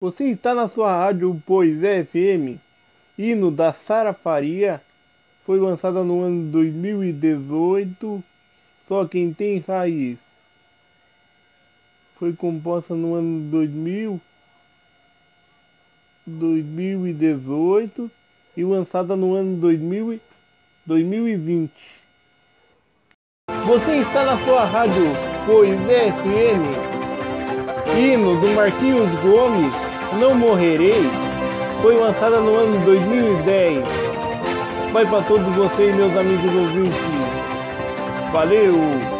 Você está na sua rádio Poisé FM. Hino da Sara Faria. Foi lançada no ano 2018. Só quem tem raiz. Foi composta no ano 2000, 2018 e lançada no ano 2000, 2020. Você está na sua rádio Poisé FM. Hino do Marquinhos Gomes, Não Morrerei, foi lançada no ano 2010. Vai para todos vocês, meus amigos ouvintes. Valeu!